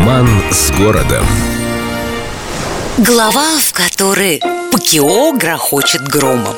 Роман с городом. Глава, в которой Пакио грохочет громом.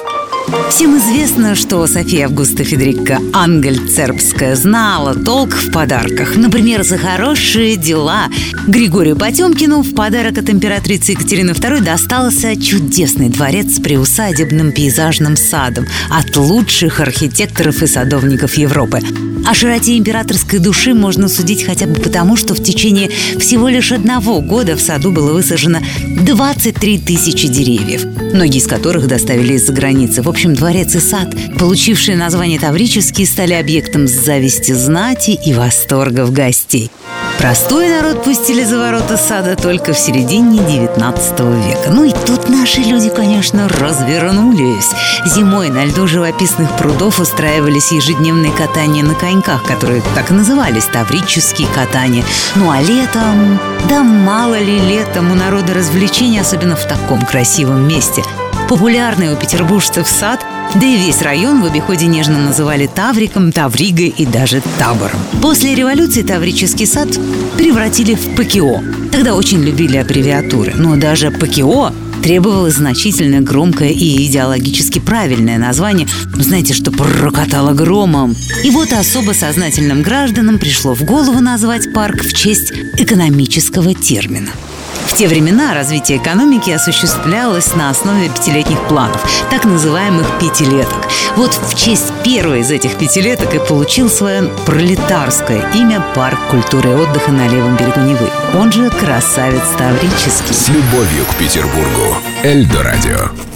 Всем известно, что София Августа Федерика Ангель-Цербская знала толк в подарках. Например, за хорошие дела Григорию Потемкину в подарок от императрицы Екатерины II достался чудесный дворец с приусадебным пейзажным садом от лучших архитекторов и садовников Европы. О широте императорской души можно судить хотя бы потому, что в течение всего лишь одного года в саду было высажено 23 тысячи деревьев, многие из которых доставили из-за границы. В общем, дворец и сад, получившие название Таврический, стали объектом зависти знати и восторгов гостей. Простой народ пустили за ворота сада только в середине 19 века. Ну и тут наши люди, конечно, развернулись. Зимой на льду живописных прудов устраивались ежедневные катания на коньках, которые так и назывались таврические катания. Ну а летом... Да мало ли летом у народа развлечений, особенно в таком красивом месте. Популярный у петербуржцев сад да и весь район в обиходе нежно называли Тавриком, Тавригой и даже Табором. После революции Таврический сад превратили в ПКО. Тогда очень любили аббревиатуры, но даже ПКО требовалось значительно громкое и идеологически правильное название, знаете, что прокатало громом. И вот особо сознательным гражданам пришло в голову назвать парк в честь экономического термина. В те времена развитие экономики осуществлялось на основе пятилетних планов, так называемых пятилеток. Вот в честь первой из этих пятилеток и получил свое пролетарское имя Парк культуры и отдыха на левом берегу Невы. Он же Красавец Таврический. С любовью к Петербургу. Эльдо радио.